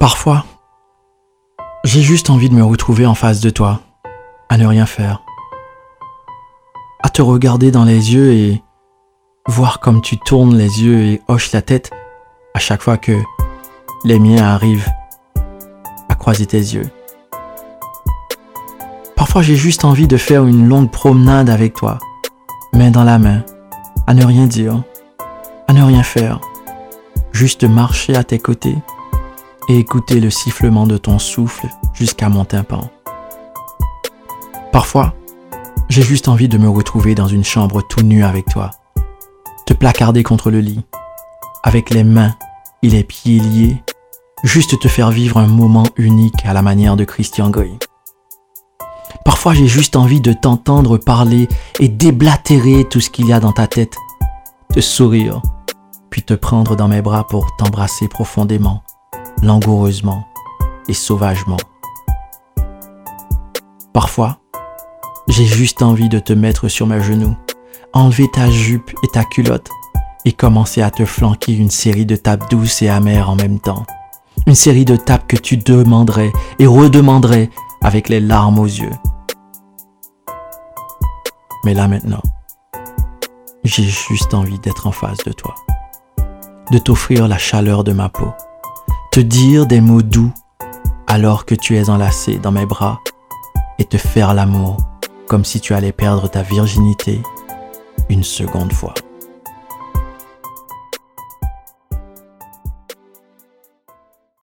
Parfois, j'ai juste envie de me retrouver en face de toi, à ne rien faire, à te regarder dans les yeux et voir comme tu tournes les yeux et hoches la tête à chaque fois que les miens arrivent à croiser tes yeux. Parfois j'ai juste envie de faire une longue promenade avec toi, main dans la main, à ne rien dire, à ne rien faire, juste marcher à tes côtés et écouter le sifflement de ton souffle jusqu'à mon tympan. Parfois, j'ai juste envie de me retrouver dans une chambre tout nue avec toi, te placarder contre le lit, avec les mains et les pieds liés, juste te faire vivre un moment unique à la manière de Christian Grey. Parfois j'ai juste envie de t'entendre parler et déblatérer tout ce qu'il y a dans ta tête, te sourire, puis te prendre dans mes bras pour t'embrasser profondément, langoureusement et sauvagement. Parfois, j'ai juste envie de te mettre sur mes genoux, enlever ta jupe et ta culotte et commencer à te flanquer une série de tapes douces et amères en même temps. Une série de tapes que tu demanderais et redemanderais avec les larmes aux yeux. Mais là maintenant, j'ai juste envie d'être en face de toi, de t'offrir la chaleur de ma peau, te dire des mots doux alors que tu es enlacé dans mes bras et te faire l'amour comme si tu allais perdre ta virginité une seconde fois.